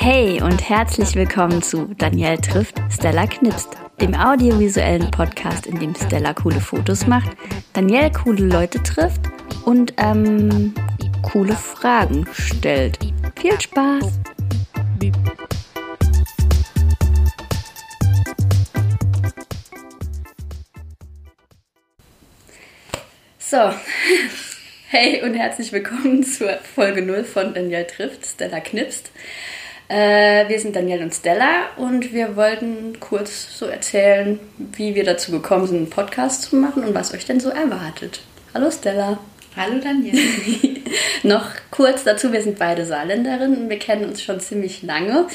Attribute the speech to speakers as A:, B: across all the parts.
A: Hey und herzlich willkommen zu Danielle trifft Stella knipst, dem audiovisuellen Podcast, in dem Stella coole Fotos macht, Danielle coole Leute trifft und ähm, coole Fragen stellt. Viel Spaß! So, hey und herzlich willkommen zur Folge 0 von Danielle trifft, Stella knipst. Äh, wir sind Danielle und Stella und wir wollten kurz so erzählen, wie wir dazu gekommen sind, einen Podcast zu machen und was euch denn so erwartet. Hallo Stella.
B: Hallo Danielle.
A: Noch kurz dazu, wir sind beide Saarländerinnen und wir kennen uns schon ziemlich lange.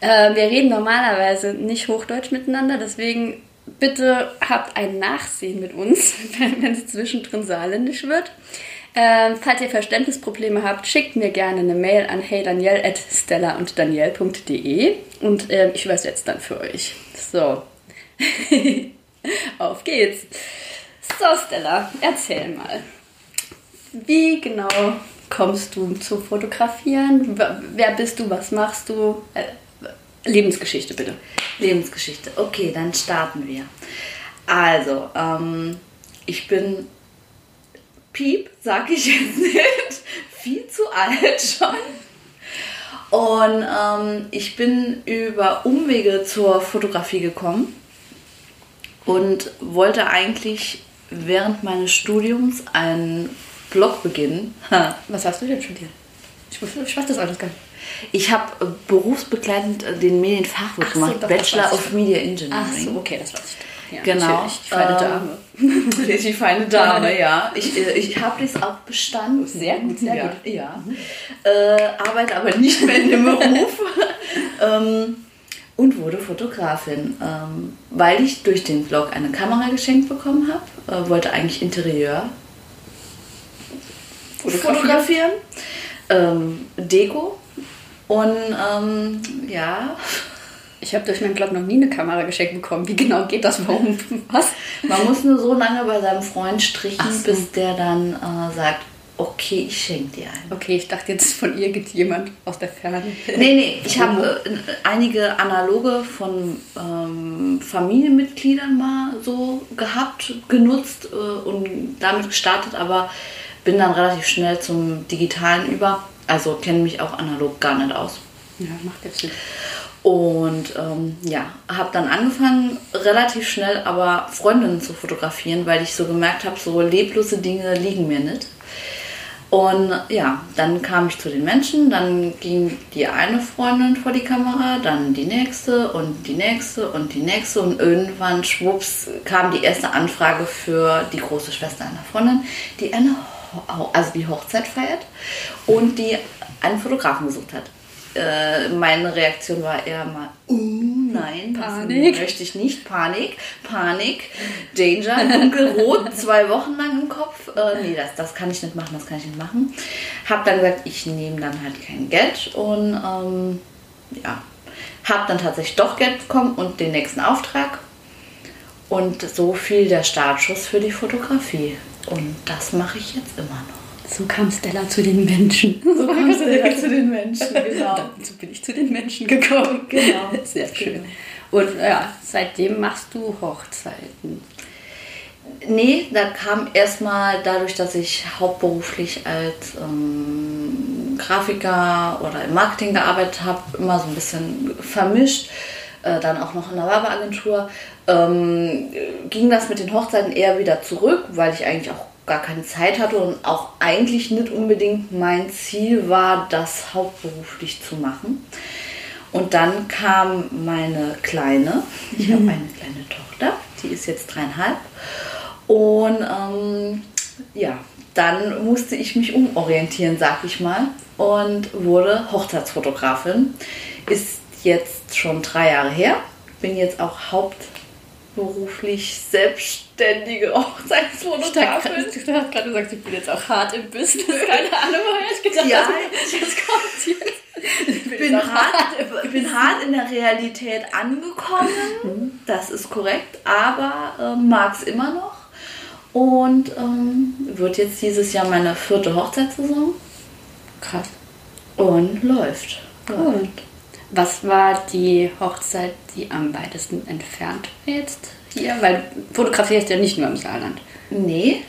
A: Äh, wir reden normalerweise nicht Hochdeutsch miteinander, deswegen bitte habt ein Nachsehen mit uns, wenn es zwischendrin saarländisch wird. Ähm, falls ihr Verständnisprobleme habt, schickt mir gerne eine Mail an heydaniel.stella und daniel.de und ähm, ich übersetze dann für euch. So, auf geht's. So, Stella, erzähl mal. Wie genau kommst du zu fotografieren? Wer bist du? Was machst du? Äh, Lebensgeschichte bitte.
B: Lebensgeschichte. Okay, dann starten wir. Also, ähm, ich bin Piep, sag ich jetzt nicht, viel zu alt schon. Und ähm, ich bin über Umwege zur Fotografie gekommen und wollte eigentlich während meines Studiums einen Blog beginnen.
A: Was hast du denn studiert? Ich, ich weiß das alles gar nicht.
B: Ich habe äh, berufsbegleitend äh, den Medienfachwirt
A: Ach so,
B: gemacht, Bachelor of Media Engineering.
A: Ach so, okay, das weiß ich. Ja,
B: Genau.
A: Die feine
B: Ähm,
A: Dame.
B: Die feine Dame, ja. Ich, äh, ich habe das auch bestanden.
A: Sehr gut, sehr
B: ja,
A: gut.
B: Ja. Äh, arbeite aber nicht mehr in dem Beruf. ähm, und wurde Fotografin, ähm, weil ich durch den Blog eine Kamera geschenkt bekommen habe. Äh, wollte eigentlich Interieur fotografieren, ähm, Deko. Und ähm, ja,
A: Ich habe durch meinen Blog noch nie eine Kamera geschenkt bekommen. Wie genau geht das? Warum? Was?
B: Man muss nur so lange bei seinem Freund strichen,
A: so.
B: bis der dann äh, sagt, okay, ich schenke dir einen.
A: Okay, ich dachte jetzt von ihr geht jemand aus der Ferne.
B: Nee, nee, ich habe äh, einige analoge von ähm, Familienmitgliedern mal so gehabt, genutzt äh, und damit gestartet, aber bin dann relativ schnell zum Digitalen über. Also kenne mich auch analog gar nicht aus.
A: Ja, macht jetzt Sinn.
B: Und ähm, ja, habe dann angefangen, relativ schnell aber Freundinnen zu fotografieren, weil ich so gemerkt habe, so leblose Dinge liegen mir nicht. Und ja, dann kam ich zu den Menschen, dann ging die eine Freundin vor die Kamera, dann die nächste und die nächste und die nächste und irgendwann, schwupps, kam die erste Anfrage für die große Schwester einer Freundin, die eine, also die Hochzeit feiert und die einen Fotografen gesucht hat. Äh, meine Reaktion war eher mal, uh, nein, das
A: Panik.
B: möchte ich nicht. Panik, Panik, Danger, dunkelrot, zwei Wochen lang im Kopf. Äh, nee, das, das kann ich nicht machen, das kann ich nicht machen. Hab dann gesagt, ich nehme dann halt kein Geld und ähm, ja, hab dann tatsächlich doch Geld bekommen und den nächsten Auftrag. Und so fiel der Startschuss für die Fotografie. Und das mache ich jetzt immer noch.
A: So kam Stella zu den Menschen.
B: So kommst du ja zu den Menschen, genau.
A: So bin ich zu den Menschen gekommen.
B: Genau.
A: Sehr schön. Und ja, seitdem machst du Hochzeiten.
B: Nee, da kam erstmal dadurch, dass ich hauptberuflich als ähm, Grafiker oder im Marketing gearbeitet habe, immer so ein bisschen vermischt, äh, dann auch noch in der Werbeagentur, ähm, ging das mit den Hochzeiten eher wieder zurück, weil ich eigentlich auch gar keine Zeit hatte und auch eigentlich nicht unbedingt mein Ziel war, das hauptberuflich zu machen. Und dann kam meine Kleine, ich habe eine kleine Tochter, die ist jetzt dreieinhalb. Und ähm, ja, dann musste ich mich umorientieren, sag ich mal, und wurde Hochzeitsfotografin. Ist jetzt schon drei Jahre her. Bin jetzt auch hauptberuflich selbstständige
A: Du
B: Hochzeitsfotografin.
A: hast gerade gesagt, ich bin jetzt auch hart im Business. Keine Ahnung, woher ich gedacht
B: Ja.
A: habe, das kommt jetzt.
B: Ich bin, hart, ich bin hart in der Realität angekommen, das ist korrekt, aber ähm, mag es immer noch. Und ähm, wird jetzt dieses Jahr meine vierte Hochzeitssaison
A: Krass.
B: und läuft.
A: Cool. Was war die Hochzeit, die am weitesten entfernt war jetzt hier? Weil fotografierst ja nicht nur im Saarland.
B: Nee.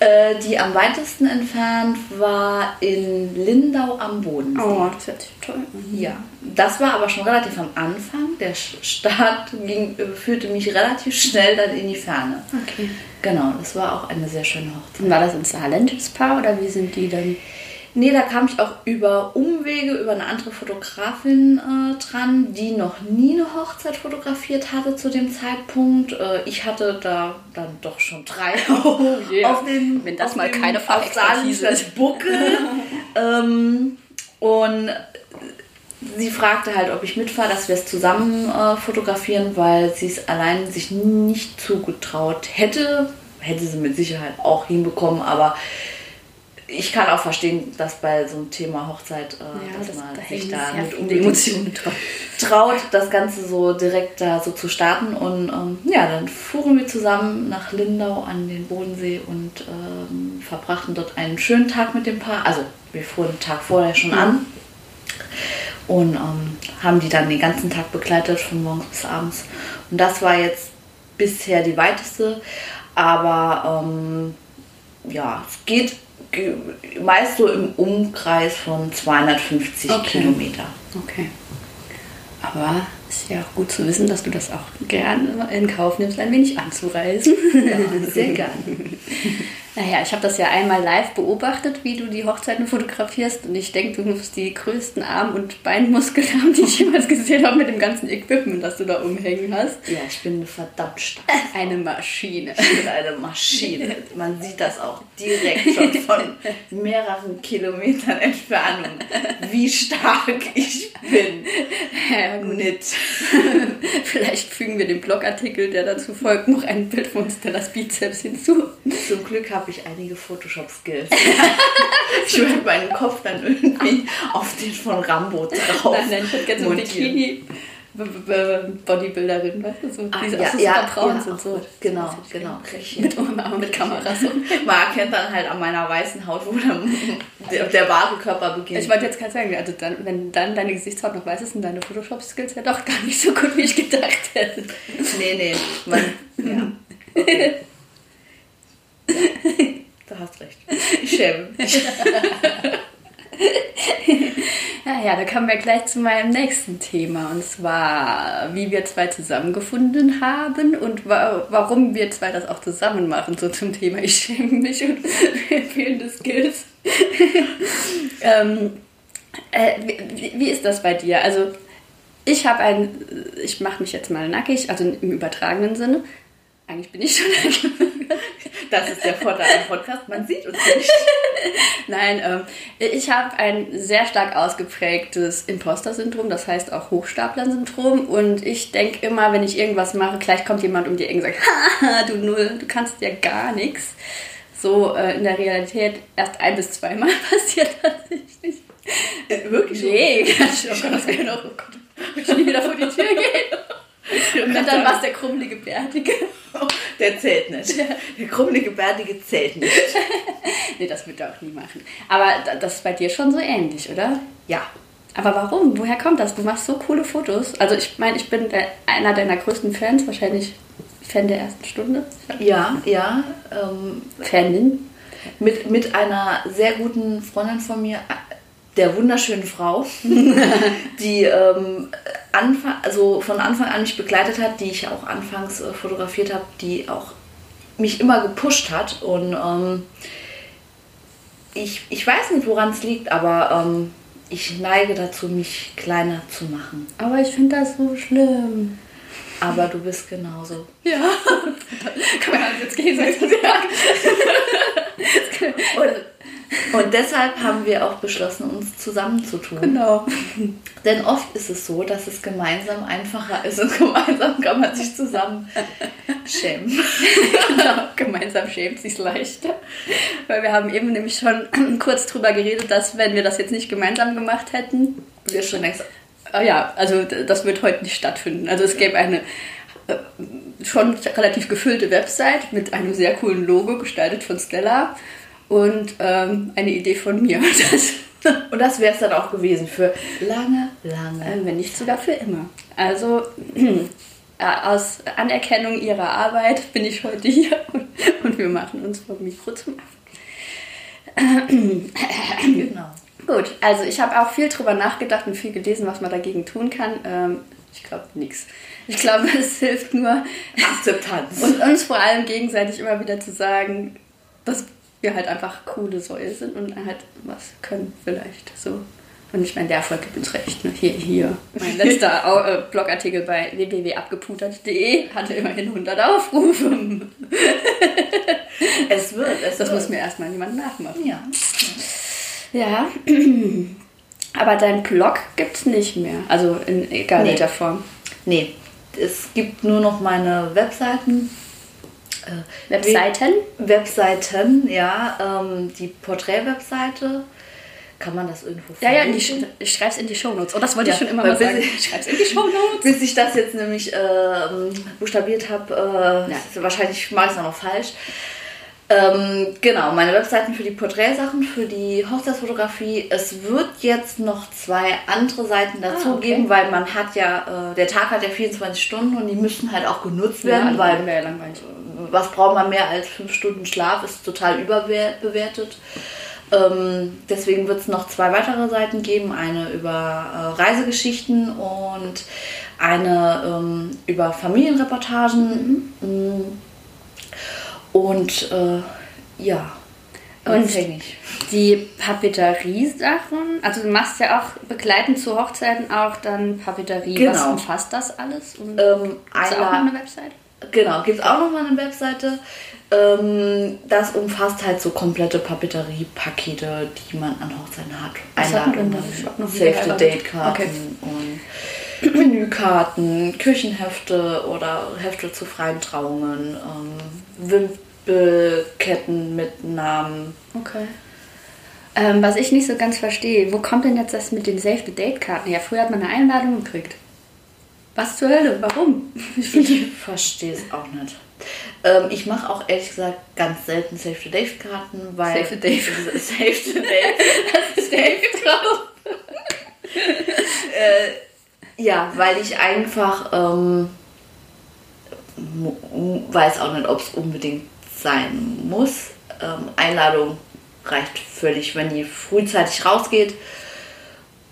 B: Äh, die am weitesten entfernt war in Lindau am Bodensee.
A: Oh, das hört sich toll an.
B: Ja, das war aber schon relativ am Anfang. Der Start ging, führte mich relativ schnell dann in die Ferne.
A: Okay.
B: Genau, das war auch eine sehr schöne Hochzeit.
A: Und war das ein saarländisches Paar oder wie sind die dann?
B: Nee, da kam ich auch über Umwege, über eine andere Fotografin äh, dran, die noch nie eine Hochzeit fotografiert hatte zu dem Zeitpunkt. Äh, ich hatte da dann doch schon drei
A: Oh, yeah.
B: auf dem,
A: Wenn das mal
B: dem,
A: keine Fachexpertise ist.
B: Buckel. ähm, und sie fragte halt, ob ich mitfahre, dass wir es zusammen äh, fotografieren, weil sie es allein sich nicht zugetraut hätte. Hätte sie mit Sicherheit auch hinbekommen, aber ich kann auch verstehen, dass bei so einem Thema Hochzeit, äh, dass man sich da mit
A: viele
B: unbedingt
A: Emotionen
B: traut, das Ganze so direkt da so zu starten. Und ähm, ja, dann fuhren wir zusammen nach Lindau an den Bodensee und ähm, verbrachten dort einen schönen Tag mit dem Paar. Also wir fuhren den Tag vorher schon an und ähm, haben die dann den ganzen Tag begleitet, von morgens bis abends. Und das war jetzt bisher die weiteste, aber ähm, ja, es geht ge- meist so im Umkreis von 250
A: Okay.
B: Kilometer.
A: Okay. Aber ist ja auch gut zu wissen, dass du das auch gerne in Kauf nimmst, ein wenig anzureisen.
B: Sehr gerne.
A: Naja, ich habe das ja einmal live beobachtet, wie du die Hochzeiten fotografierst. Und ich denke, du musst die größten Arm- und Beinmuskeln haben, die ich jemals gesehen habe mit dem ganzen Equipment, das du da umhängen hast.
B: Ja, ich bin verdammt stark.
A: Eine Maschine.
B: Ich bin eine Maschine. Man sieht das auch direkt schon von mehreren Kilometern Entfernung, wie stark ich bin.
A: Ja.
B: Nicht.
A: Vielleicht fügen wir dem Blogartikel, der dazu folgt, noch ein Bild von Stellas Bizeps hinzu.
B: Zum Glück habe ich einige Photoshop-Skills. Ich werde meinen Kopf dann irgendwie auf den von Rambo drauf.
A: Nein, nein, ich hätte gerne so. Bikini. Bodybuilderin, weißt du, so
B: Ah,
A: diese
B: ja,
A: so
B: ja,
A: braun
B: ja,
A: sind so.
B: genau, genau.
A: Mit, aber mit Kameras. So.
B: Man erkennt dann halt an meiner weißen Haut, wo dann der, der wahre Körper beginnt.
A: Ich wollte jetzt gerade sagen, also dann, wenn dann deine Gesichtshaut noch weiß ist, sind deine Photoshop-Skills ja doch gar nicht so gut, wie ich gedacht hätte.
B: Nee, nee. Man, ja. Okay. Du hast recht. Ich schäme mich.
A: Ja, ja, da kommen wir gleich zu meinem nächsten Thema. Und zwar, wie wir zwei zusammengefunden haben und wa warum wir zwei das auch zusammen machen, so zum Thema Ich schäme mich und fehlende Skills. ähm, äh, wie, wie ist das bei dir? Also, ich habe ein, ich mache mich jetzt mal nackig, also im übertragenen Sinne. Eigentlich bin ich schon nackig.
B: Das ist der Vorteil am Podcast. Man sieht uns nicht.
A: Nein, ähm, ich habe ein sehr stark ausgeprägtes Imposter-Syndrom, das heißt auch Hochstapler-Syndrom. Und ich denke immer, wenn ich irgendwas mache, gleich kommt jemand um die Ecke und sagt, haha, du Null, du kannst ja gar nichts. So äh, in der Realität erst ein bis zweimal passiert tatsächlich.
B: Wirklich?
A: Nee, ganz schön. Oh Gott, das noch, oh Gott, ich nie wieder vor die Tür gehen. Und dann war es der krummelige Bärtige.
B: Der zählt nicht. Der krummelige Bärtige zählt nicht.
A: Nee, das wird er auch nie machen. Aber da- das ist bei dir schon so ähnlich, oder?
B: Ja.
A: Aber warum? Woher kommt das? Du machst so coole Fotos. Also ich meine, ich bin einer deiner größten Fans, wahrscheinlich Fan der ersten Stunde.
B: Ja, ja. Ähm,
A: Fanin.
B: mit, mit einer sehr guten Freundin von mir, der wunderschönen Frau, die ähm, Anfang, also von Anfang an mich begleitet hat, die ich auch anfangs äh, fotografiert habe, die auch mich immer gepusht hat. Und ähm, ich, ich weiß nicht, woran es liegt, aber ähm, ich neige dazu, mich kleiner zu machen.
A: Aber ich finde das so schlimm.
B: Aber du bist genauso.
A: Ja. Kann man jetzt gegenseitig sagen?
B: Und, deshalb haben wir auch beschlossen, uns zusammenzutun.
A: Genau.
B: Denn oft ist es so, dass es gemeinsam einfacher ist und gemeinsam kann man sich zusammen schämen.
A: genau. Gemeinsam schämt sich's leichter. Weil wir haben eben nämlich schon kurz drüber geredet, dass wenn wir das jetzt nicht gemeinsam gemacht hätten,
B: Wir schon längst.
A: Ah ja, also das wird heute nicht stattfinden. Also es gäbe eine äh, schon relativ gefüllte Website mit einem sehr coolen Logo gestaltet von Stella und ähm, eine Idee von mir.
B: Das, und das wäre es dann auch gewesen für lange, lange.
A: Äh, wenn nicht sogar für immer. Also äh, aus Anerkennung ihrer Arbeit bin ich heute hier und, und wir machen uns vom Mikro zum Affen. genau. Gut, also ich habe auch viel drüber nachgedacht und viel gelesen, was man dagegen tun kann. Ähm, ich glaube nichts. Ich glaube, es hilft nur
B: Akzeptanz.
A: Und uns vor allem gegenseitig immer wieder zu sagen, dass wir halt einfach coole Säue sind und halt was können vielleicht so. Und ich meine, der Erfolg gibt uns recht. Ne? Hier, hier. Mein letzter äh, Blogartikel bei www.abgeputert.de hatte immerhin 100 Aufrufe.
B: es wird, es
A: Das
B: wird.
A: muss mir erstmal jemand nachmachen.
B: Ja.
A: Ja. Aber dein Blog gibt es nicht mehr. Also in egal
B: Nee.
A: welcher Form.
B: Nee, es gibt nur noch meine Webseiten. Äh,
A: Webseiten?
B: Webseiten, ja. Ähm, die Porträt-Webseite. Kann man das irgendwo
A: Ja, ja, in die, ich schreib's in die Shownotes. Oh, das wollte
B: Ja,
A: ich schon immer mal sagen.
B: ich-
A: Ich schreib's in die Shownotes.
B: Bis ich das jetzt nämlich ähm, buchstabiert habe, äh,
A: Ja.
B: wahrscheinlich mache ich es auch noch falsch. Ähm, genau, meine Webseiten für die Porträtsachen, für die Hochzeitsfotografie. Es wird jetzt noch zwei andere Seiten dazu
A: Ah, okay.
B: geben, weil man hat ja, äh, der Tag hat ja 24 Stunden und die müssen halt auch genutzt werden,
A: Ja,
B: weil
A: ja langweilig.
B: was braucht man mehr als fünf Stunden Schlaf, ist total überbewertet. Ähm, deswegen wird es noch zwei weitere Seiten geben. Eine über äh, Reisegeschichten und eine ähm, über Familienreportagen. Mm. Und äh, ja,
A: Und-. Die Papeterie-Sachen, also du machst ja auch begleitend zu Hochzeiten auch dann Papeterie. Was
B: Genau.
A: umfasst das alles? Und
B: Ähm,
A: du auch noch eine Website?
B: Genau, gibt es auch nochmal eine Webseite. Ähm, das umfasst halt so komplette Papeterie-Pakete, die man an Hochzeiten hat.
A: Was
B: Einladungen,
A: noch nie
B: Save-the-Date-Karten
A: Okay.
B: und Menükarten, Küchenhefte oder Hefte zu freien Trauungen, ähm, Wimpelketten mit Namen.
A: Okay. Ähm, was ich nicht so ganz verstehe, wo kommt denn jetzt das mit den Save-the-Date-Karten her? Früher hat man eine Einladung gekriegt. Was zur Hölle? Warum? Ich
B: verstehe es auch nicht. Ähm, ich mache auch ehrlich gesagt ganz selten Save-the-Date-Karten, weil...
A: Save the Date.
B: Save-the-Date.
A: das ist Dave drauf.
B: Äh, ja, weil ich einfach ähm, weiß auch nicht, ob es unbedingt sein muss. Ähm, Einladung reicht völlig, wenn die frühzeitig rausgeht.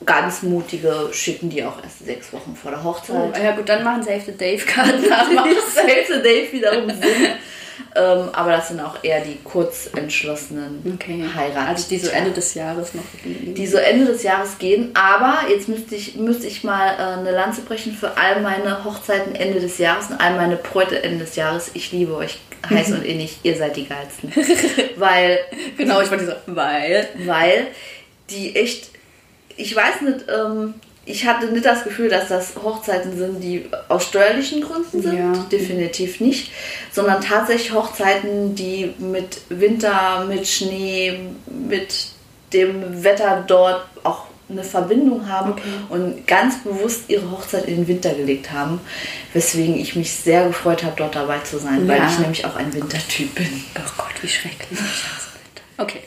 B: Ganz mutige schicken die auch erst sechs Wochen vor der Hochzeit.
A: Oh, ja gut, dann machen Save-the-Dave-Karten.
B: Das macht Save the Date wiederum Sinn. Ähm, aber das sind auch eher die kurz entschlossenen
A: Okay.
B: Heiraten.
A: Also die so Ende des Jahres noch.
B: die so Ende des Jahres gehen. Aber jetzt müsste ich, müsste ich mal äh, eine Lanze brechen für all meine Hochzeiten Ende des Jahres und all meine Bräute Ende des Jahres. Ich liebe euch heiß und innig. Ihr seid die geilsten. weil,
A: Genau, ich wollte so, weil.
B: weil die echt, ich weiß nicht, ähm, ich hatte nicht das Gefühl, dass das Hochzeiten sind, die aus steuerlichen Gründen sind.
A: Ja.
B: Definitiv nicht. Sondern tatsächlich Hochzeiten, die mit Winter, mit Schnee, mit dem Wetter dort auch eine Verbindung haben
A: Okay.
B: und ganz bewusst ihre Hochzeit in den Winter gelegt haben. Weswegen ich mich sehr gefreut habe, dort dabei zu sein, weil
A: Ja.
B: ich nämlich auch ein Wintertyp bin.
A: Oh Gott, wie schrecklich. Okay.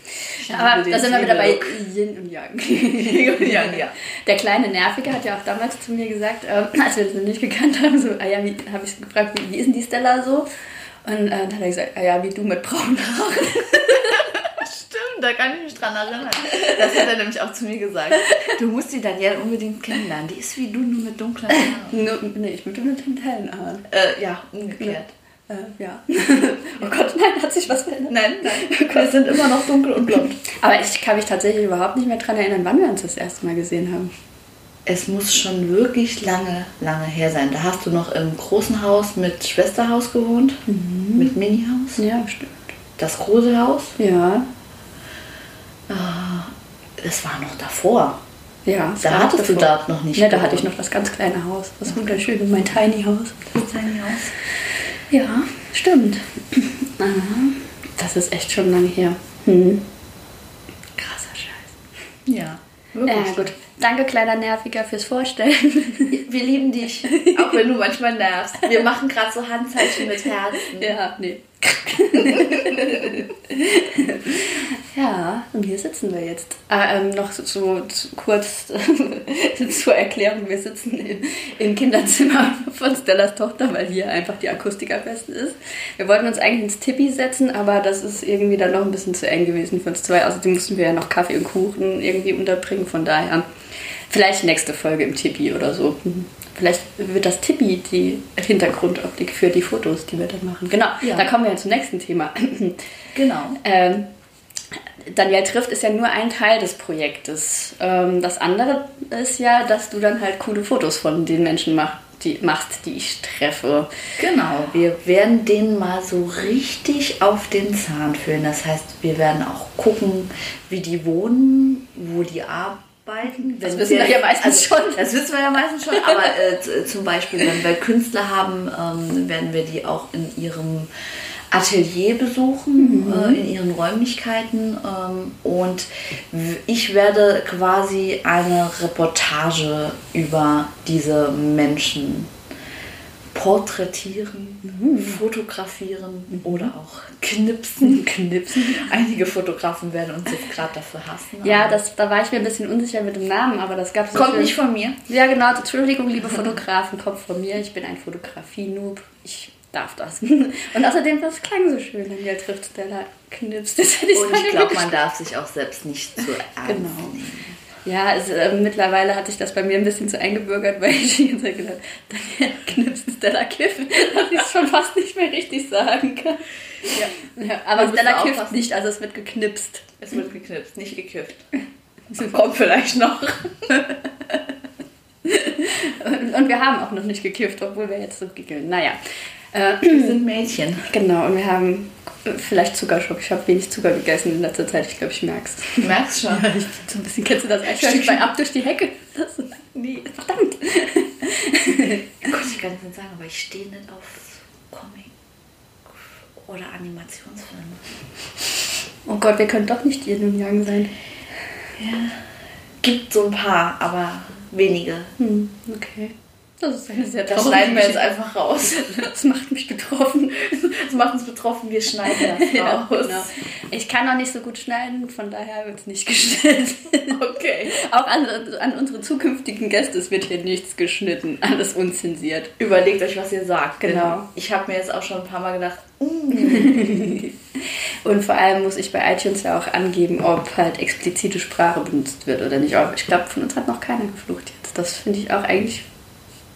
A: Aber da sind wir wieder bei
B: Zwiebellook.
A: Yin und Yang.
B: ja.
A: Der kleine Nervige hat ja auch damals zu mir gesagt, ähm, als wir das noch nicht gekannt haben, so, ah ja, wie, habe ich gefragt, wie, wie ist denn die Stella so? Und äh, dann hat er gesagt, ah ja, wie du mit braunen Haaren.
B: Stimmt, da kann ich mich dran erinnern. Das hat er nämlich auch zu mir gesagt. Du musst die Danielle unbedingt kennenlernen. Die ist wie du, nur mit dunklen Haaren.
A: Nur, nee, ich bin mit den hellen Haaren.
B: Äh, ja, umgekehrt.
A: Äh, ja. oh Gott, nein, hat sich was verändert?
B: Nein, nein. Wir sind immer noch dunkel und blond.
A: Aber ich kann mich tatsächlich überhaupt nicht mehr daran erinnern, wann wir uns das erste Mal gesehen haben.
B: Es muss schon wirklich lange, lange her sein. Da hast du noch im großen Haus mit Schwesterhaus gewohnt. Mit Minihaus.
A: Ja, stimmt.
B: Das große Haus.
A: Ja,
B: Das war noch davor.
A: ja.
B: Da hattest du
A: davor.
B: da noch nicht
A: Ne, da hatte ich noch das ganz kleine Haus. Das wunderschöne, mein Tiny Haus.
B: Das Tiny Haus.
A: Ja, stimmt. Aha. Das ist echt schon lange her. Hm. Krasser Scheiß.
B: Ja.
A: Ja, gut. Danke, kleiner Nerviger, fürs Vorstellen.
B: Wir lieben dich, auch wenn du manchmal nervst. Wir machen gerade so Handzeichen mit Herzen.
A: ja, nee. und hier sitzen wir jetzt. Ah, ähm, noch so, so kurz zur Erklärung, wir sitzen im, im Kinderzimmer von Stellas Tochter, weil hier einfach die Akustik am besten ist. Wir wollten uns eigentlich ins Tippi setzen, aber das ist irgendwie dann noch ein bisschen zu eng gewesen für uns zwei. Außerdem mussten wir ja noch Kaffee und Kuchen irgendwie unterbringen, von daher vielleicht nächste Folge im Tippi oder so. Vielleicht wird das Tippi die Hintergrundoptik für die Fotos, die wir dann machen. Genau, ja. da kommen wir ja zum nächsten Thema.
B: Genau.
A: Ähm, Daniel trifft ist ja nur ein Teil des Projektes. Ähm, das andere ist ja, dass du dann halt coole Fotos von den Menschen machst, die, machst, die ich treffe.
B: Genau, wir werden denen mal so richtig auf den Zahn fühlen. Das heißt, wir werden auch gucken, wie die wohnen, wo die arbeiten arbeiten.
A: Das wissen wir, wir ja meistens also, schon.
B: Das wissen wir ja meistens schon, aber äh, zum Beispiel, wenn wir Künstler haben, ähm, werden wir die auch in ihrem Atelier besuchen, mhm. äh, in ihren Räumlichkeiten. Ähm, und ich werde quasi eine Reportage über diese Menschen porträtieren, mhm. fotografieren mhm. oder auch knipsen.
A: knipsen.
B: Einige Fotografen werden uns jetzt gerade dafür hassen.
A: Ja, das, da war ich mir ein bisschen unsicher mit dem Namen, aber das gab es
B: Kommt nicht von mir.
A: Ja, genau. Entschuldigung, liebe Fotografen, kommt von mir. Ich bin ein Fotografie-Noob. Ich darf das. Und außerdem, das klang so schön, wenn der trifft Stella knipst. Das
B: hätte ich Und ich glaube, man darf sich auch selbst nicht zu ernst genau. nehmen.
A: Ja, es, äh, mittlerweile hat sich das bei mir ein bisschen zu eingebürgert, weil ich die Zeit gedacht Daniel knipst Stella kiffen, dass ich es schon fast nicht mehr richtig sagen kann. Ja. ja aber Stella kifft nicht, also es wird geknipst.
B: Es wird geknipst, nicht gekifft. Das kommt vielleicht noch.
A: und, und, wir haben auch noch nicht gekifft, obwohl wir jetzt so giggeln. Naja.
B: Äh, wir sind Mädchen.
A: Genau, und wir haben vielleicht Zuckerschock. Ich habe wenig Zucker gegessen in letzter Zeit. Ich glaube, ich merke es.
B: Du merkst schon. Ja,
A: ich, so ein bisschen kennst du das eigentlich bei Ab durch die Hecke. Das, nee, verdammt.
B: Gott, ich kann es nicht sagen, aber ich stehe nicht auf Comic oder Animationsfilme.
A: Oh Gott, wir können doch nicht und Yang sein.
B: Ja. Gibt so ein paar, aber wenige.
A: Hm, okay. Das ist eine sehr
B: Das schneiden wir jetzt einfach raus.
A: Das macht mich betroffen.
B: Das macht uns betroffen, wir schneiden das ja, raus. Genau.
A: Ich kann auch nicht so gut schneiden, von daher wird es nicht geschnitten.
B: Okay.
A: Auch an, an unsere zukünftigen Gäste, es wird hier nichts geschnitten, alles unzensiert.
B: Überlegt euch, was ihr sagt.
A: Genau.
B: Ich habe mir jetzt auch schon ein paar Mal gedacht, mm.
A: Und vor allem muss ich bei iTunes ja auch angeben, ob halt explizite Sprache benutzt wird oder nicht. Aber ich glaube, von uns hat noch keiner geflucht jetzt. Das finde ich auch eigentlich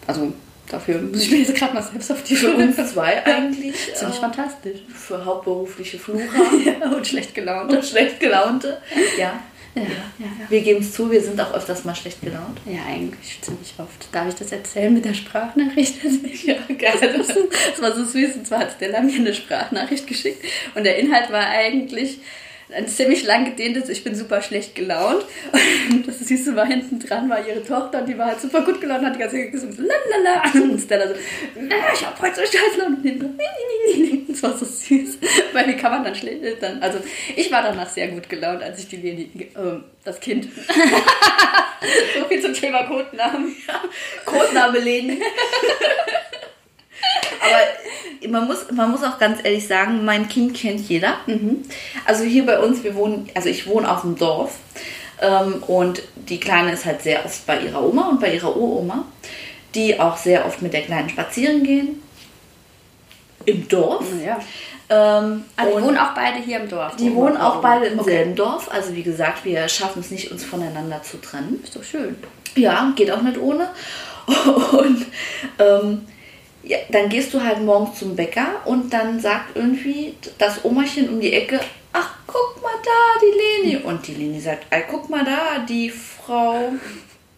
A: also dafür muss ich mir jetzt gerade mal selbst auf die
B: uns zwei eigentlich.
A: Ziemlich äh, fantastisch.
B: Für hauptberufliche Flucher.
A: ja, und schlecht gelaunte.
B: Und schlecht gelaunte. Ja.
A: Ja, ja, ja.
B: Wir geben es zu, wir sind auch öfters mal schlecht gelaunt.
A: Ja, eigentlich ziemlich oft. Darf ich das erzählen mit der Sprachnachricht?
B: ja, gerne.
A: Das, das war so süß. Und zwar hat Stella mir eine Sprachnachricht geschickt. Und der Inhalt war eigentlich, ein ziemlich lang gedehntes, ich bin super schlecht gelaunt. Und das Süße war hinten dran, war ihre Tochter und die war halt super gut gelaunt und hat die ganze Zeit gesagt, so, lalala. Und Stella so, ich hab heute so scheiß Laune. Und so, das war so süß. Weil wie kann man dann schlecht dann, also ich war danach sehr gut gelaunt, als ich die Leni, äh, das Kind. so viel zum Thema Codenamen.
B: Ja, Codename Leni. Aber man muss, man muss auch ganz ehrlich sagen, mein Kind kennt jeder. Mhm. Also hier bei uns, wir wohnen, also ich wohne auf dem Dorf. Ähm, und die Kleine ist halt sehr oft bei ihrer Oma und bei ihrer Uroma, die auch sehr oft mit der Kleinen spazieren gehen. Im Dorf.
A: Ja.
B: Ähm,
A: also die wohnen auch beide hier im Dorf.
B: Die wohnen auch beide im okay. selben Dorf. Also wie gesagt, wir schaffen es nicht, uns voneinander zu trennen.
A: Ist doch schön.
B: Ja, geht auch nicht ohne. Und ähm, ja, dann gehst du halt morgens zum Bäcker und dann sagt irgendwie das Omachen um die Ecke, ach, guck mal da, die Leni. Und die Leni sagt, ey, guck mal da, die Frau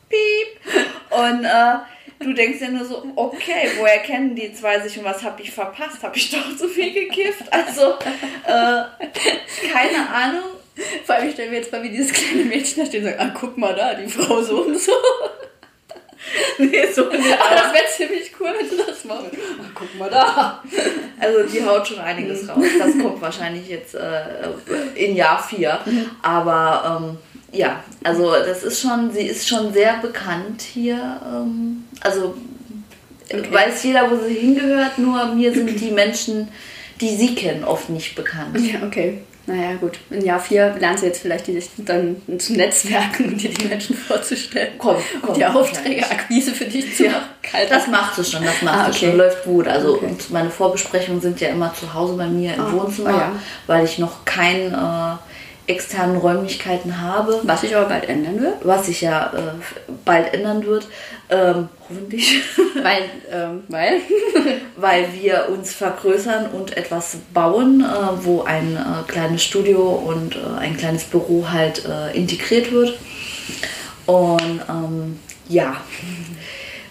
B: Piep. Und äh, du denkst ja nur so, okay, woher kennen die zwei sich und was habe ich verpasst? Habe ich doch zu viel gekifft? Also, äh, keine Ahnung.
A: Vor allem, ich stelle mir jetzt mal wie dieses kleine Mädchen da stehen und ah, guck mal da, die Frau so und so.
B: nee, so nicht.
A: Aber das wäre ziemlich cool, wenn du das machst. Ach, guck mal da.
B: Also die haut schon einiges raus. Das kommt wahrscheinlich jetzt äh, in Jahr 4. Mhm. Aber ähm, ja, also das ist schon, sie ist schon sehr bekannt hier. Ähm, also okay. weiß jeder, wo sie hingehört, nur mir sind die Menschen, die sie kennen, oft nicht bekannt.
A: Ja, okay. Naja, gut. In Jahr 4 lernst du jetzt vielleicht die, dann zu netzwerken und dir die Menschen vorzustellen.
B: Komm, komm.
A: Und die Aufträge, Akquise für dich zu
B: Ja,
A: machen.
B: das macht es schon, das macht
A: Ah,
B: es
A: okay.
B: schon, läuft gut. Also
A: Okay.
B: und meine Vorbesprechungen sind ja immer zu Hause bei mir im
A: Ah,
B: Wohnzimmer,
A: ah, ja.
B: weil ich noch keine äh, externen Räumlichkeiten habe,
A: Was sich aber bald ändern wird.
B: was sich ja äh, bald ändern wird, ähm, hoffentlich,
A: Weil, ähm, weil?
B: weil wir uns vergrößern und etwas bauen, äh, wo ein äh, kleines Studio und äh, ein kleines Büro halt äh, integriert wird. Und ähm, ja,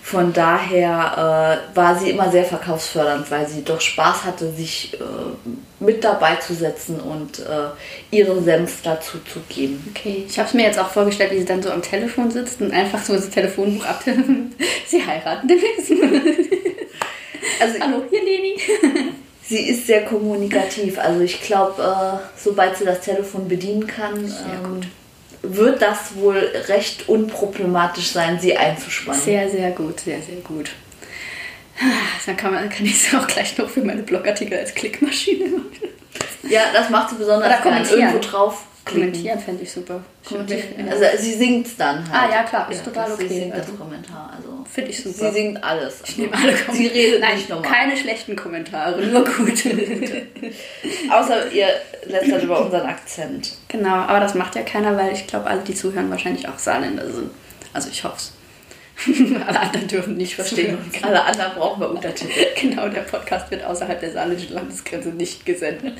B: von daher äh, war sie immer sehr verkaufsfördernd, weil sie doch Spaß hatte, sich äh, mit dabei zu setzen und äh, ihren Senf dazu zu geben.
A: Okay, ich habe es mir jetzt auch vorgestellt, wie sie dann so am Telefon sitzt und einfach so das Telefonbuch ab. sie heiraten demnächst.
B: Also
A: Hallo, hier Leni.
B: sie ist sehr kommunikativ. Also ich glaube, äh, sobald sie das Telefon bedienen kann, ähm, wird das wohl recht unproblematisch sein, sie einzuspannen.
A: Sehr, sehr gut, sehr, sehr gut. Dann kann, man, kann ich es auch gleich noch für meine Blogartikel als Klickmaschine machen.
B: Ja, das macht sie besonders
A: Oder kommentieren.
B: Irgendwo drauf klicken.
A: Kommentieren fände ich super.
B: Kommentieren.
A: Ja.
B: Also sie singt es dann halt.
A: Ah, ja, klar, ist total
B: das-
A: okay.
B: Sie singt
A: Also,
B: das Kommentar. Also
A: Finde ich super.
B: Sie singt alles.
A: Ich nehme alle Kommentare.
B: Sie redet
A: Nein,
B: nicht normal.
A: keine schlechten Kommentare, nur gute.
B: Außer ihr lästert über unseren Akzent.
A: genau, aber das macht ja keiner, weil ich glaube, alle, die zuhören, wahrscheinlich auch Saarländer sind. Also ich hoffe es. alle anderen dürfen nicht verstehen.
B: Alle anderen brauchen wir Untertitel.
A: Genau, der Podcast wird außerhalb der saarländischen Landesgrenze nicht gesendet.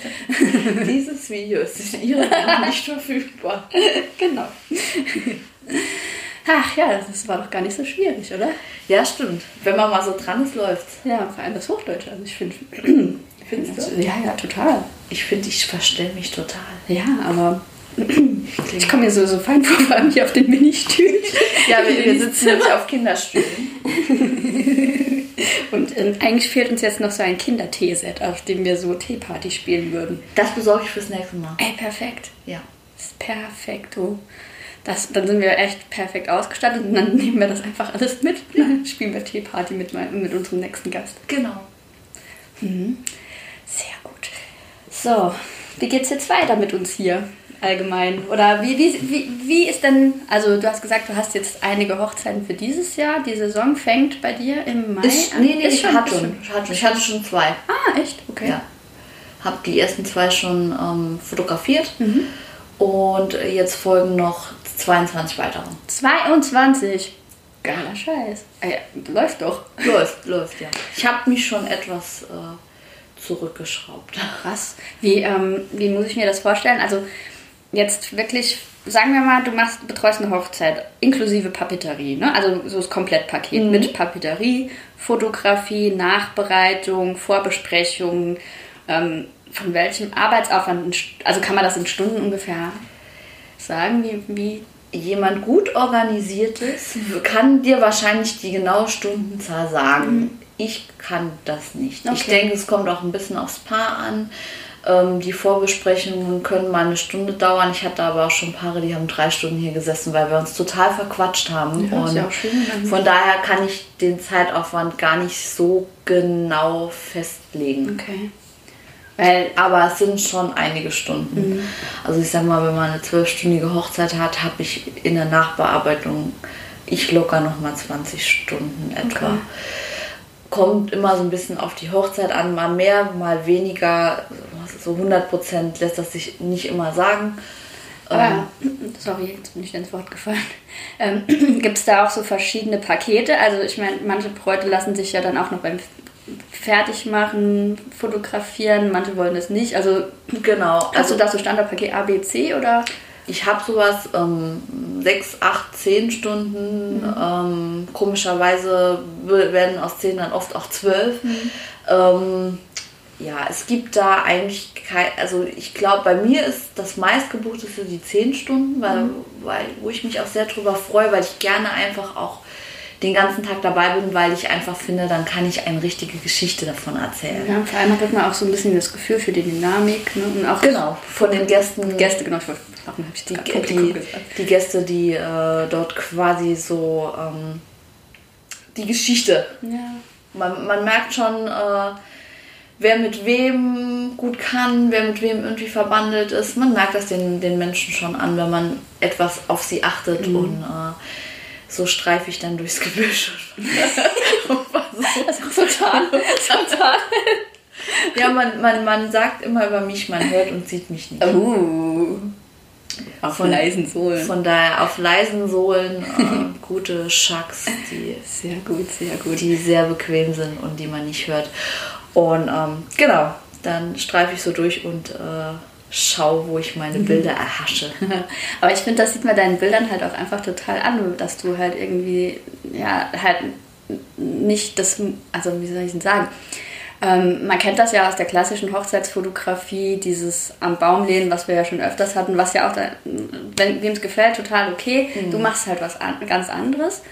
B: Dieses Video ist in ihrem Land nicht verfügbar.
A: genau. Ach ja, das war doch gar nicht so schwierig, oder?
B: Ja, stimmt. Wenn man mal so dran ist, läuft's.
A: Ja, vor allem das Hochdeutsche. Also ich finde.
B: Findest du?
A: Ja, ja, total.
B: Ich finde, ich verstelle mich total.
A: Ja, aber ich komme mir so, so fein vor, vor allem hier auf den Ministühlen.
B: Ja, wir, wir sitzen nämlich auf Kinderstühlen.
A: Und ähm, eigentlich fehlt uns jetzt noch so ein Kinderteeset, auf dem wir so Teeparty spielen würden.
B: Das besorge ich fürs nächste Mal.
A: Ey, perfekt.
B: Ja.
A: Das ist perfekto. Das, dann sind wir echt perfekt ausgestattet und dann nehmen wir das einfach alles mit. Dann spielen wir Teeparty mit, meinem- mit unserem nächsten Gast.
B: Genau.
A: Sehr gut. So, wie geht's jetzt weiter mit uns hier allgemein? Oder wie, wie, wie, wie ist denn, also du hast gesagt, du hast jetzt einige Hochzeiten für dieses Jahr. Die Saison fängt bei dir im Mai
B: Ist,
A: an?
B: nee, nee,
A: Ist
B: ich,
A: schon-
B: hatte schon, ich hatte schon. Ich hatte schon zwei.
A: Ah, echt? Okay.
B: Ja. Habe die ersten zwei schon ähm, fotografiert.
A: Mhm.
B: Und jetzt folgen noch 22 weitere.
A: 22. Geiler Scheiß. Ey, läuft doch.
B: Läuft, läuft, ja. Ich habe mich schon etwas äh, zurückgeschraubt.
A: Krass. Wie, ähm, wie muss ich mir das vorstellen? Also jetzt wirklich, sagen wir mal, du machst, betreust eine Hochzeit inklusive Papeterie, ne? Also so das Komplettpaket
B: Mhm.
A: mit Papeterie, Fotografie, Nachbereitung, Vorbesprechung. Ähm, von welchem Arbeitsaufwand, also kann man das in Stunden ungefähr sagen, wie, wie
B: Jemand gut organisiertes kann dir wahrscheinlich die genaue Stundenzahl sagen. Ich kann das nicht. Ich
A: Okay.
B: denke, es kommt auch ein bisschen aufs Paar an. Ähm, die Vorbesprechungen können mal eine Stunde dauern. Ich hatte aber auch schon Paare, die haben drei Stunden hier gesessen, weil wir uns total verquatscht haben.
A: Ja, ist
B: Und
A: ja schön,
B: von daher kann ich den Zeitaufwand gar nicht so genau festlegen.
A: Okay. Weil,
B: Aber es sind schon einige Stunden.
A: Mhm.
B: Also ich sag mal, wenn man eine zwölfstündige Hochzeit hat, habe ich in der Nachbearbeitung ich locker noch mal 20 Stunden etwa.
A: Okay.
B: Kommt immer so ein bisschen auf die Hochzeit an, mal mehr, mal weniger. So 100 Prozent lässt das sich nicht immer sagen.
A: aber, sorry, jetzt bin ich ins Wort gefallen. Ähm, Gibt es da auch so verschiedene Pakete? Also ich meine, manche Bräute lassen sich ja dann auch noch beim Fertigmachen fotografieren, manche wollen das nicht. Also
B: Genau.
A: hast
B: Also
A: du da so Standardpaket A, B, C oder?
B: Ich habe sowas ähm, sechs, acht, zehn Stunden. Ähm, komischerweise werden aus zehn dann oft auch zwölf. Ähm, ja, es gibt da eigentlich kein, also ich glaube, bei mir ist das meistgebuchteste die zehn Stunden, weil, weil, wo ich mich auch sehr drüber freue, weil ich gerne einfach auch den ganzen Tag dabei bin, weil ich einfach finde, dann kann ich eine richtige Geschichte davon erzählen.
A: Ja, vor allem hat man auch so ein bisschen das Gefühl für die Dynamik ne? und auch
B: Genau, von den Gästen.
A: Gäste, genau, ich wollte warum habe ich
B: die, die, die Gäste, die äh, dort quasi so ähm, die Geschichte.
A: Ja.
B: Man, man merkt schon, äh, wer mit wem wem gut kann, wer mit wem irgendwie verbandelt ist. Man merkt das den, den Menschen schon an, wenn man etwas auf sie achtet
A: Mhm.
B: und äh, so streife ich dann durchs Gebüsch.
A: Das ist total, total.
B: ja, man, man, man sagt immer über mich, man hört und sieht mich nicht.
A: Uh, auf
B: Von-
A: leisen Sohlen.
B: Von daher auf leisen Sohlen äh, gute Schacks, die,
A: Sehr gut, sehr gut.
B: die sehr bequem sind und die man nicht hört. Und ähm, genau, dann streife ich so durch und äh, schaue, wo ich meine Bilder erhasche.
A: Aber ich finde, das sieht man deinen Bildern halt auch einfach total an, dass du halt irgendwie, ja, halt nicht das, also wie soll ich denn sagen? Ähm, man kennt das ja aus der klassischen Hochzeitsfotografie, dieses am Baum lehnen, was wir ja schon öfters hatten, was ja auch, wem es gefällt, total okay. Du machst halt was an, ganz anderes.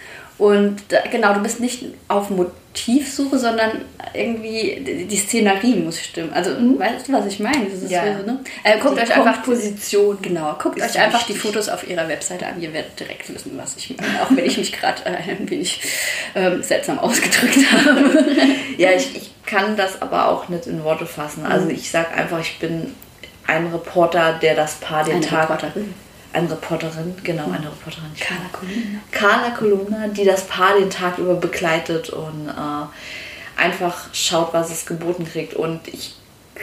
A: Und genau, du bist nicht auf Motivsuche, sondern irgendwie die, Szenerie muss stimmen. Also, weißt du, was ich meine?
B: Ja.
A: so, ne? äh, guckt
B: Die
A: euch einfach
B: Komposition.
A: Genau, guckt euch einfach
B: wichtig.
A: die Fotos auf ihrer Webseite an. Ihr werdet direkt wissen, was ich meine. Auch wenn ich mich gerade äh, ein wenig ähm, seltsam ausgedrückt habe.
B: Ja, ich, ich kann das aber auch nicht in Worte fassen. Also ich sag einfach, ich bin ein Reporter, der das Paar den
A: Eine
B: Tag...
A: Reporterin.
B: Eine Reporterin, genau, eine Reporterin.
A: Carla Colina.
B: Carla Colonna, die das Paar den Tag über begleitet und äh, einfach schaut, was es geboten kriegt. Und ich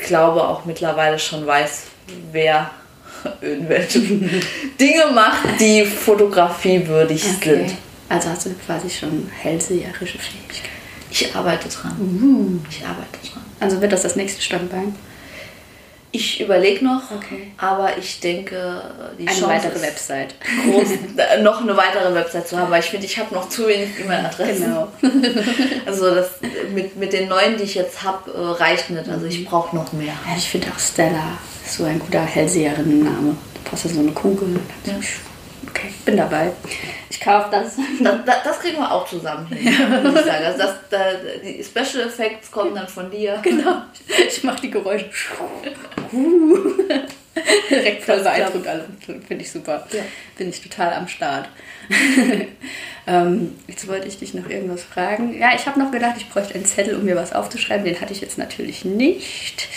B: glaube auch mittlerweile schon weiß, wer irgendwelche Dinge macht, die fotografiewürdig
A: Okay.
B: sind.
A: Also hast du quasi schon hellseherische Fähigkeit.
B: Ich arbeite dran. Ich arbeite dran.
A: Also wird das das nächste Standbein?
B: Ich überlege noch,
A: Okay.
B: aber ich denke, die
A: Eine
B: Chance
A: weitere Website.
B: groß, äh, noch eine weitere Website zu haben, weil ich finde, ich habe noch zu wenig E-Mail-Adressen.
A: Genau.
B: Also das mit, mit den neuen, die ich jetzt habe, reicht nicht. Also ich brauche noch mehr.
A: Ja, ich finde auch Stella so ein guter Hellseherinnen-Name. Da passt ja so eine Kugel. Okay, bin dabei. Ich kaufe das.
B: Das, das, das kriegen wir auch zusammen hin, muss ich sagen. Also das, da, die Special Effects kommen dann von dir.
A: Genau. Ich mache die Geräusche. Direkt voll beeindruckt alle. Finde ich super.
B: Ja.
A: Bin ich total am Start. ähm, jetzt wollte ich dich noch irgendwas fragen. Ja, ich habe noch gedacht, ich bräuchte einen Zettel, um mir was aufzuschreiben. Den hatte ich jetzt natürlich nicht.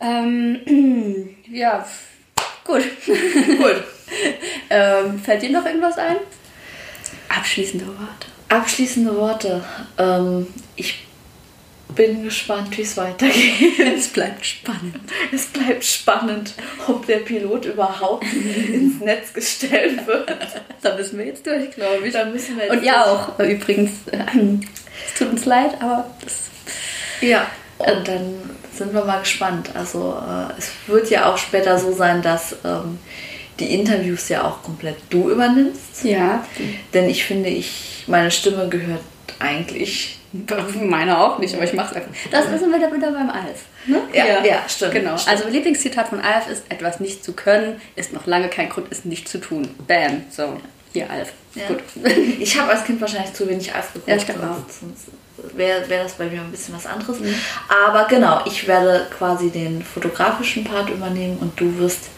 A: Ähm, ja, gut.
B: Gut.
A: ähm, fällt dir noch irgendwas ein? Abschließende Worte.
B: Abschließende Worte. Ähm, ich bin gespannt, wie es weitergeht.
A: Es bleibt spannend.
B: Es bleibt spannend, ob der Pilot überhaupt ins Netz gestellt wird.
A: Da müssen wir jetzt durch, glaube ich.
B: Da müssen wir jetzt
A: Und ja auch, äh, übrigens. ähm, Es tut uns leid, aber das.
B: Ja, und dann sind wir mal gespannt. Also äh, es wird ja auch später so sein, dass ähm, die Interviews ja auch komplett du übernimmst.
A: Ja,
B: Denn ich finde, ich meine Stimme gehört eigentlich.
A: meine auch nicht, aber ich mache es einfach. Das sind wir da wieder beim Alf. Ne?
B: Ja, ja, stimmt,
A: Genau.
B: stimmt.
A: Also Lieblingszitat von Alf ist, etwas nicht zu können, ist noch lange kein Grund, es nicht zu tun. Bam. So, hier Alf.
B: Ja.
A: Gut.
B: Ich habe als Kind wahrscheinlich zu wenig Eis geguckt.
A: Ja, ich glaube auch.
B: Sonst wäre wär das bei mir ein bisschen was anderes. Aber genau, ich werde quasi den fotografischen Part übernehmen und du wirst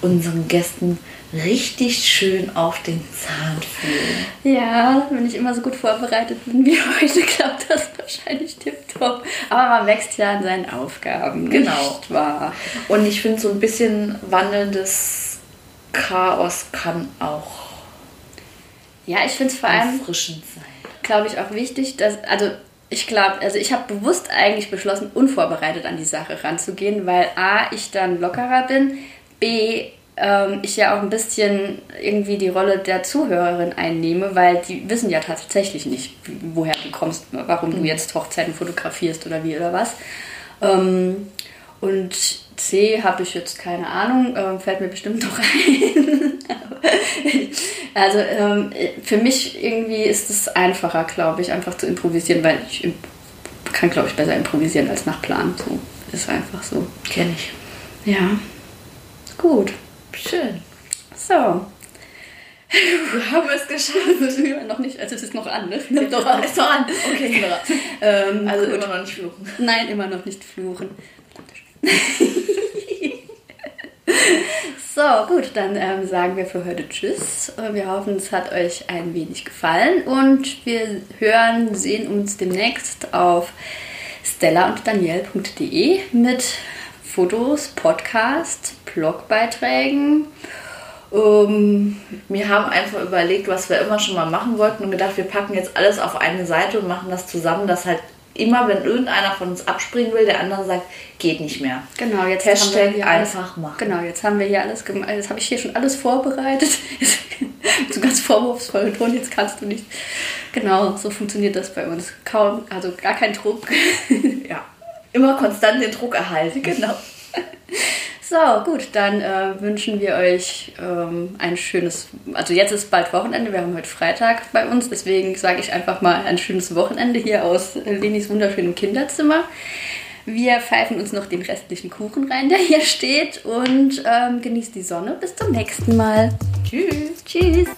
B: unseren Gästen richtig schön auf den Zahn fühlen.
A: Ja, wenn ich immer so gut vorbereitet bin wie heute, klappt das wahrscheinlich tipptopp. Aber man wächst ja an seinen Aufgaben.
B: Genau.
A: Wahr?
B: Und ich finde, so ein bisschen wandelndes Chaos kann auch
A: Ja, ich finde es vor allem
B: erfrischend sein.
A: glaube ich, auch wichtig, dass, also ich glaube, also ich habe bewusst eigentlich beschlossen, unvorbereitet an die Sache ranzugehen, weil A, ich dann lockerer bin, B, ähm, ich ja auch ein bisschen irgendwie die Rolle der Zuhörerin einnehme, weil die wissen ja tatsächlich nicht, woher du kommst, warum du jetzt Hochzeiten fotografierst oder wie oder was. Ähm, und C habe ich jetzt keine Ahnung, ähm, fällt mir bestimmt noch ein. Also ähm, für mich irgendwie ist es einfacher, glaube ich, einfach zu improvisieren, weil ich kann, glaube ich, besser improvisieren als nach Plan. So ist einfach so.
B: Kenne ich.
A: Ja. Gut.
B: Schön.
A: So.
B: Wir haben es geschafft.
A: Ja, noch nicht, also es ist noch an, ne?
B: Doch, ist noch an. Okay.
A: Ähm,
B: Also
A: gut.
B: immer noch nicht fluchen.
A: Nein, immer noch nicht fluchen. So, gut, dann ähm, sagen wir für heute Tschüss. Äh, Wir hoffen, es hat euch ein wenig gefallen und wir hören, sehen uns demnächst auf stella und daniel.de mit Fotos, Podcast, Blogbeiträgen. Ähm,
B: wir haben einfach überlegt, was wir immer schon mal machen wollten und gedacht, wir packen jetzt alles auf eine Seite und machen das zusammen, dass halt immer, wenn irgendeiner von uns abspringen will, der andere sagt, geht nicht mehr.
A: Genau, jetzt
B: Hashtag
A: haben wir hier
B: einfach
A: alles,
B: machen.
A: Genau, jetzt haben wir hier alles gemacht. Jetzt habe ich hier schon alles vorbereitet. so ganz vorwurfsvoll und jetzt kannst du nicht. Genau, so funktioniert das bei uns. Kaum, also gar kein Druck.
B: ja. Immer konstant den Druck erhalten.
A: Genau. So, gut, dann äh, wünschen wir euch ähm, ein schönes, also jetzt ist bald Wochenende, wir haben heute Freitag bei uns, deswegen sage ich einfach mal ein schönes Wochenende hier aus Lenis wunderschönem Kinderzimmer. Wir pfeifen uns noch den restlichen Kuchen rein, der hier steht und ähm, genießt die Sonne. Bis zum nächsten Mal.
B: Tschüss.
A: Tschüss.